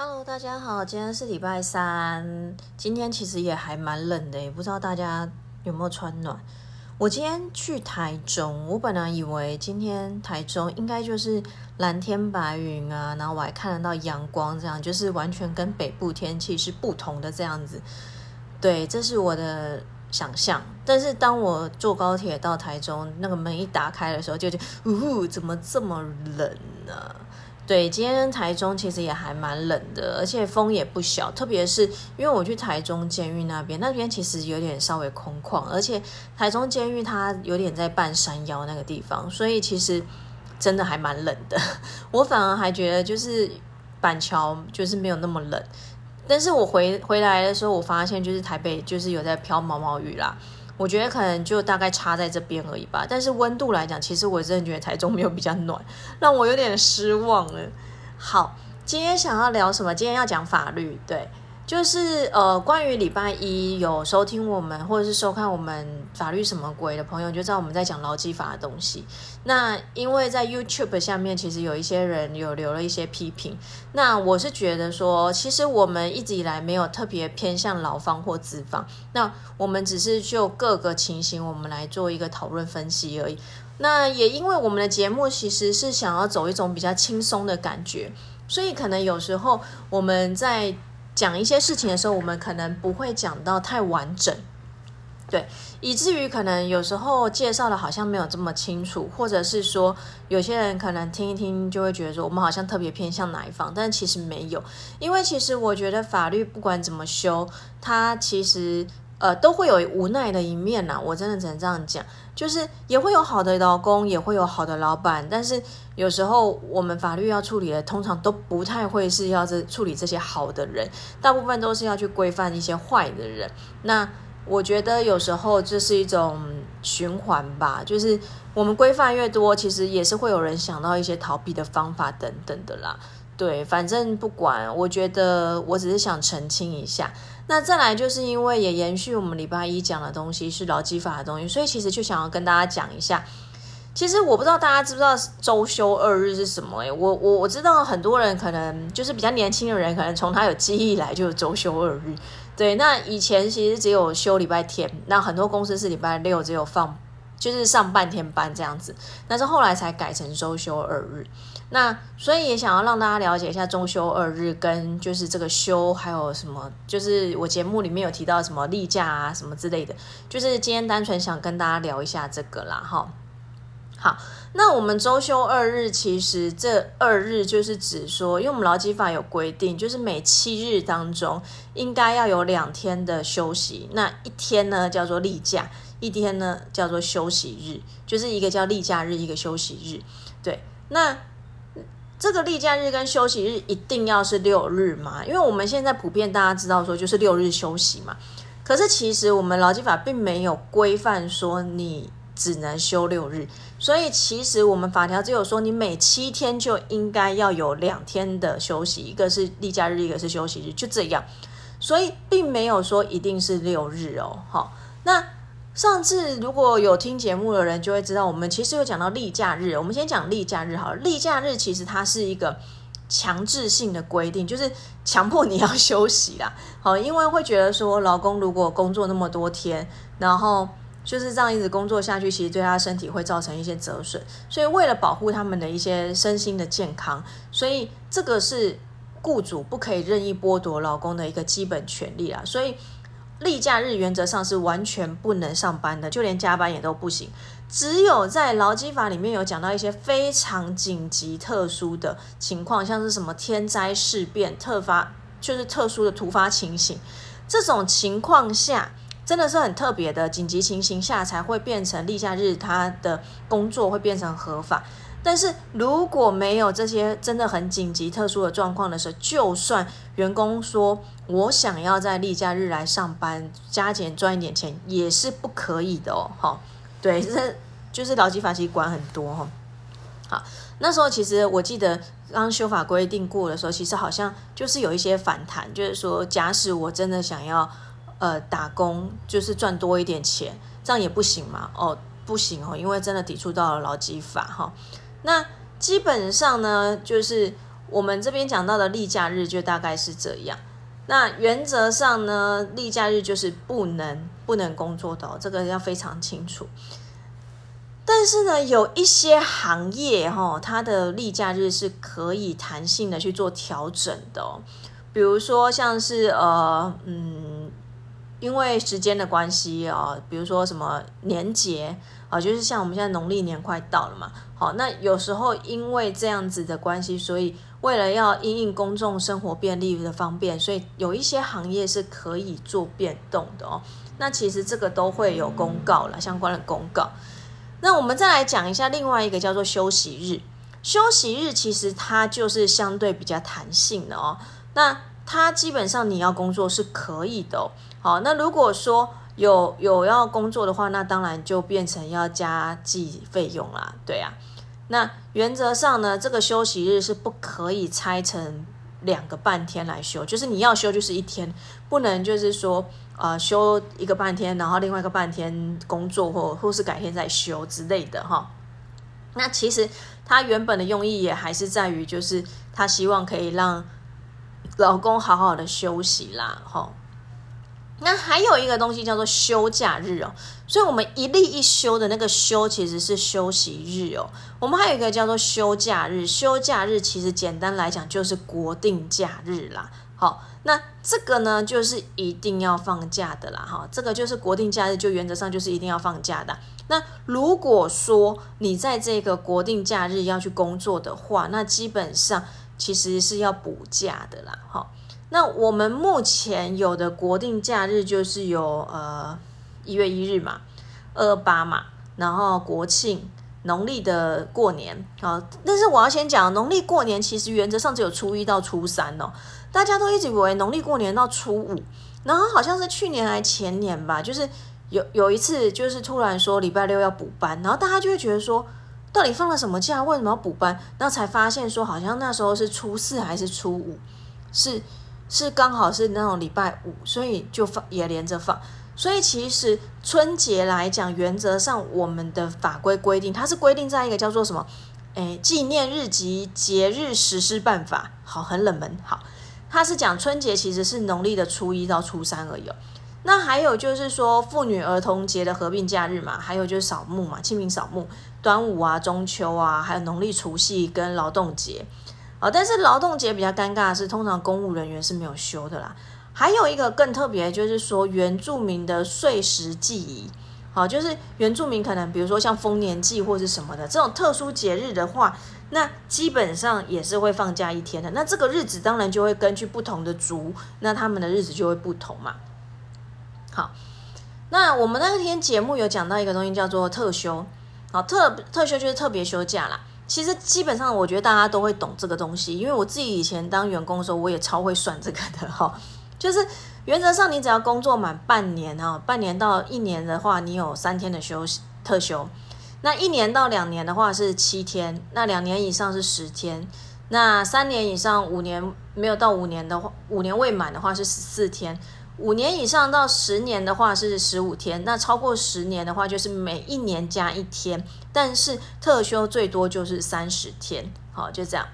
Hello，大家好，今天是礼拜三，今天其实也还蛮冷的，也不知道大家有没有穿暖。我今天去台中，我本来以为今天台中应该就是蓝天白云啊，然后我还看得到阳光，这样就是完全跟北部天气是不同的这样子。对，这是我的想象。但是当我坐高铁到台中，那个门一打开的时候，就觉得，呜，怎么这么冷呢？对，今天台中其实也还蛮冷的，而且风也不小。特别是因为我去台中监狱那边，那边其实有点稍微空旷，而且台中监狱它有点在半山腰那个地方，所以其实真的还蛮冷的。我反而还觉得就是板桥就是没有那么冷，但是我回回来的时候，我发现就是台北就是有在飘毛毛雨啦。我觉得可能就大概差在这边而已吧，但是温度来讲，其实我真的觉得台中没有比较暖，让我有点失望了。好，今天想要聊什么？今天要讲法律，对。就是呃，关于礼拜一有收听我们或者是收看我们法律什么鬼的朋友，就知道我们在讲劳基法的东西。那因为在 YouTube 下面，其实有一些人有留了一些批评。那我是觉得说，其实我们一直以来没有特别偏向劳方或资方，那我们只是就各个情形，我们来做一个讨论分析而已。那也因为我们的节目其实是想要走一种比较轻松的感觉，所以可能有时候我们在。讲一些事情的时候，我们可能不会讲到太完整，对，以至于可能有时候介绍的好像没有这么清楚，或者是说有些人可能听一听就会觉得说我们好像特别偏向哪一方，但其实没有，因为其实我觉得法律不管怎么修，它其实。呃，都会有无奈的一面呐，我真的只能这样讲，就是也会有好的老公，也会有好的老板，但是有时候我们法律要处理的，通常都不太会是要这处理这些好的人，大部分都是要去规范一些坏的人。那我觉得有时候这是一种循环吧，就是我们规范越多，其实也是会有人想到一些逃避的方法等等的啦。对，反正不管，我觉得我只是想澄清一下。那再来就是因为也延续我们礼拜一讲的东西是劳基法的东西，所以其实就想要跟大家讲一下。其实我不知道大家知不知道周休二日是什么？诶，我我我知道很多人可能就是比较年轻的人，可能从他有记忆来就有周休二日。对，那以前其实只有休礼拜天，那很多公司是礼拜六只有放，就是上半天班这样子，但是后来才改成周休二日。那所以也想要让大家了解一下中休二日跟就是这个休还有什么，就是我节目里面有提到什么例假啊什么之类的，就是今天单纯想跟大家聊一下这个啦哈。好，那我们周休二日其实这二日就是指说，因为我们劳基法有规定，就是每七日当中应该要有两天的休息，那一天呢叫做例假，一天呢叫做休息日，就是一个叫例假日，一个休息日。对，那。这个例假日跟休息日一定要是六日嘛？因为我们现在普遍大家知道说就是六日休息嘛。可是其实我们劳基法并没有规范说你只能休六日，所以其实我们法条只有说你每七天就应该要有两天的休息，一个是例假日，一个是休息日，就这样。所以并没有说一定是六日哦。好，那。上次如果有听节目的人就会知道，我们其实有讲到例假日。我们先讲例假日好了。例假日其实它是一个强制性的规定，就是强迫你要休息啦。好，因为会觉得说，老公如果工作那么多天，然后就是这样一直工作下去，其实对他身体会造成一些折损。所以为了保护他们的一些身心的健康，所以这个是雇主不可以任意剥夺老公的一个基本权利啦。所以。例假日原则上是完全不能上班的，就连加班也都不行。只有在劳基法里面有讲到一些非常紧急、特殊的情况，像是什么天灾事变、特发，就是特殊的突发情形，这种情况下真的是很特别的紧急情形下才会变成例假日，他的工作会变成合法。但是如果没有这些真的很紧急、特殊的状况的时候，就算员工说我想要在例假日来上班，加减赚一点钱，也是不可以的哦。哈，对，这就是劳基法其实管很多哈。好，那时候其实我记得刚修法规定过的时候，其实好像就是有一些反弹，就是说假使我真的想要呃打工，就是赚多一点钱，这样也不行嘛？哦，不行哦，因为真的抵触到了劳基法哈。那基本上呢，就是我们这边讲到的例假日就大概是这样。那原则上呢，例假日就是不能不能工作的，这个要非常清楚。但是呢，有一些行业哈，它的例假日是可以弹性的去做调整的哦。比如说像是呃嗯，因为时间的关系啊，比如说什么年节啊，就是像我们现在农历年快到了嘛，好，那有时候因为这样子的关系，所以。为了要因应公众生活便利的方便，所以有一些行业是可以做变动的哦。那其实这个都会有公告了，相关的公告。那我们再来讲一下另外一个叫做休息日。休息日其实它就是相对比较弹性的哦。那它基本上你要工作是可以的哦。好，那如果说有有要工作的话，那当然就变成要加计费用啦。对啊。那原则上呢，这个休息日是不可以拆成两个半天来休，就是你要休就是一天，不能就是说呃休一个半天，然后另外一个半天工作或或是改天再休之类的哈。那其实他原本的用意也还是在于，就是他希望可以让老公好好的休息啦，哈。那还有一个东西叫做休假日哦，所以我们一例一休的那个休其实是休息日哦。我们还有一个叫做休假日，休假日其实简单来讲就是国定假日啦。好，那这个呢就是一定要放假的啦。哈，这个就是国定假日，就原则上就是一定要放假的。那如果说你在这个国定假日要去工作的话，那基本上其实是要补假的啦。哈。那我们目前有的国定假日就是有呃一月一日嘛，二八嘛，然后国庆、农历的过年啊。但是我要先讲，农历过年其实原则上只有初一到初三哦。大家都一直以为农历过年到初五，然后好像是去年还前年吧，就是有有一次就是突然说礼拜六要补班，然后大家就会觉得说，到底放了什么假？为什么要补班？然后才发现说，好像那时候是初四还是初五，是。是刚好是那种礼拜五，所以就放也连着放。所以其实春节来讲，原则上我们的法规规定，它是规定在一个叫做什么？诶，纪念日及节日实施办法。好，很冷门。好，它是讲春节其实是农历的初一到初三而已。那还有就是说妇女儿童节的合并假日嘛，还有就是扫墓嘛，清明扫墓、端午啊、中秋啊，还有农历除夕跟劳动节。啊，但是劳动节比较尴尬的是，通常公务人员是没有休的啦。还有一个更特别，就是说原住民的岁时祭仪，好，就是原住民可能比如说像丰年祭或是什么的这种特殊节日的话，那基本上也是会放假一天的。那这个日子当然就会根据不同的族，那他们的日子就会不同嘛。好，那我们那天节目有讲到一个东西叫做特休，好，特特休就是特别休假啦。其实基本上，我觉得大家都会懂这个东西，因为我自己以前当员工的时候，我也超会算这个的 哈。就是原则上，你只要工作满半年哈，半年到一年的话，你有三天的休息特休；那一年到两年的话是七天，那两年以上是十天，那三年以上五年没有到五年的话，五年未满的话是十四天。五年以上到十年的话是十五天，那超过十年的话就是每一年加一天，但是特休最多就是三十天，好就这样。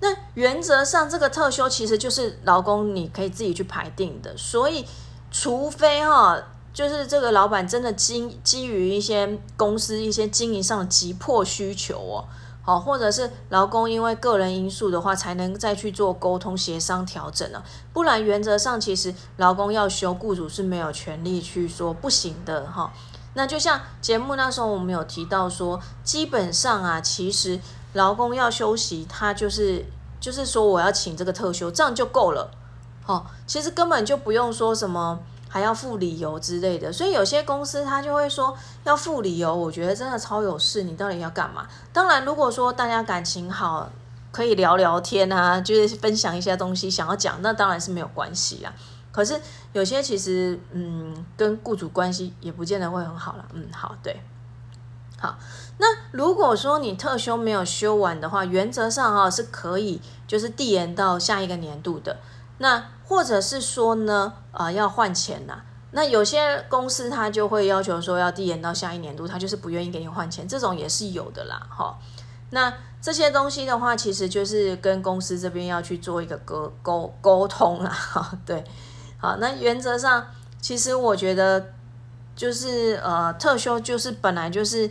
那原则上这个特休其实就是劳工你可以自己去排定的，所以除非哈，就是这个老板真的基基于一些公司一些经营上的急迫需求哦。好，或者是劳工因为个人因素的话，才能再去做沟通协商调整了。不然原则上，其实劳工要休，雇主是没有权利去说不行的哈。那就像节目那时候我们有提到说，基本上啊，其实劳工要休息，他就是就是说我要请这个特休，这样就够了。好，其实根本就不用说什么。还要付理由之类的，所以有些公司他就会说要付理由。我觉得真的超有事，你到底要干嘛？当然，如果说大家感情好，可以聊聊天啊，就是分享一些东西，想要讲，那当然是没有关系啦。可是有些其实，嗯，跟雇主关系也不见得会很好了。嗯，好，对，好。那如果说你特休没有休完的话，原则上哈是可以，就是递延到下一个年度的。那或者是说呢，呃，要换钱呐？那有些公司他就会要求说要递延到下一年度，他就是不愿意给你换钱，这种也是有的啦，哈。那这些东西的话，其实就是跟公司这边要去做一个沟沟沟通啦。对，好，那原则上，其实我觉得就是呃，特休就是本来就是，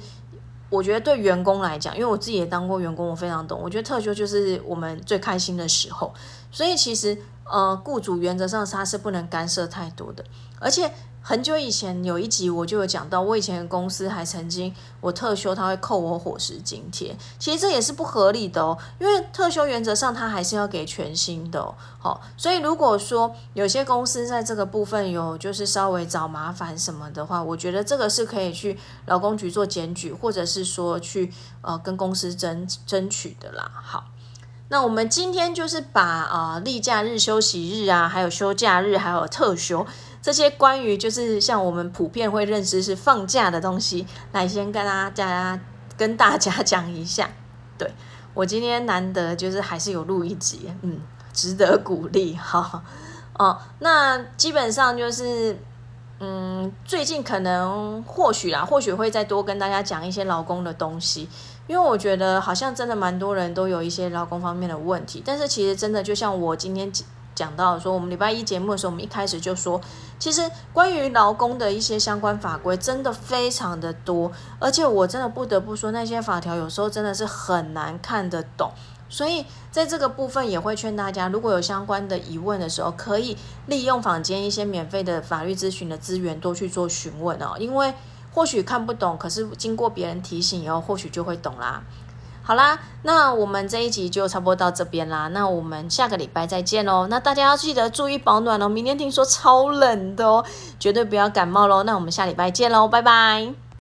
我觉得对员工来讲，因为我自己也当过员工，我非常懂。我觉得特休就是我们最开心的时候，所以其实呃，雇主原则上他是不能干涉太多的，而且。很久以前有一集我就有讲到，我以前的公司还曾经我特休他会扣我伙食津贴，其实这也是不合理的哦，因为特休原则上他还是要给全薪的哦。好，所以如果说有些公司在这个部分有就是稍微找麻烦什么的话，我觉得这个是可以去劳工局做检举，或者是说去呃跟公司争争取的啦。好，那我们今天就是把啊例假日、休息日啊，还有休假日，还有特休。这些关于就是像我们普遍会认知是放假的东西，来先跟大家跟大家讲一下。对我今天难得就是还是有录一集，嗯，值得鼓励哈。哦，那基本上就是嗯，最近可能或许啦，或许会再多跟大家讲一些劳工的东西，因为我觉得好像真的蛮多人都有一些劳工方面的问题，但是其实真的就像我今天。讲到说，我们礼拜一节目的时候，我们一开始就说，其实关于劳工的一些相关法规真的非常的多，而且我真的不得不说，那些法条有时候真的是很难看得懂。所以在这个部分也会劝大家，如果有相关的疑问的时候，可以利用坊间一些免费的法律咨询的资源多去做询问哦，因为或许看不懂，可是经过别人提醒以后，或许就会懂啦。好啦，那我们这一集就差不多到这边啦。那我们下个礼拜再见喽。那大家要记得注意保暖哦，明天听说超冷的哦，绝对不要感冒喽。那我们下礼拜见喽，拜拜。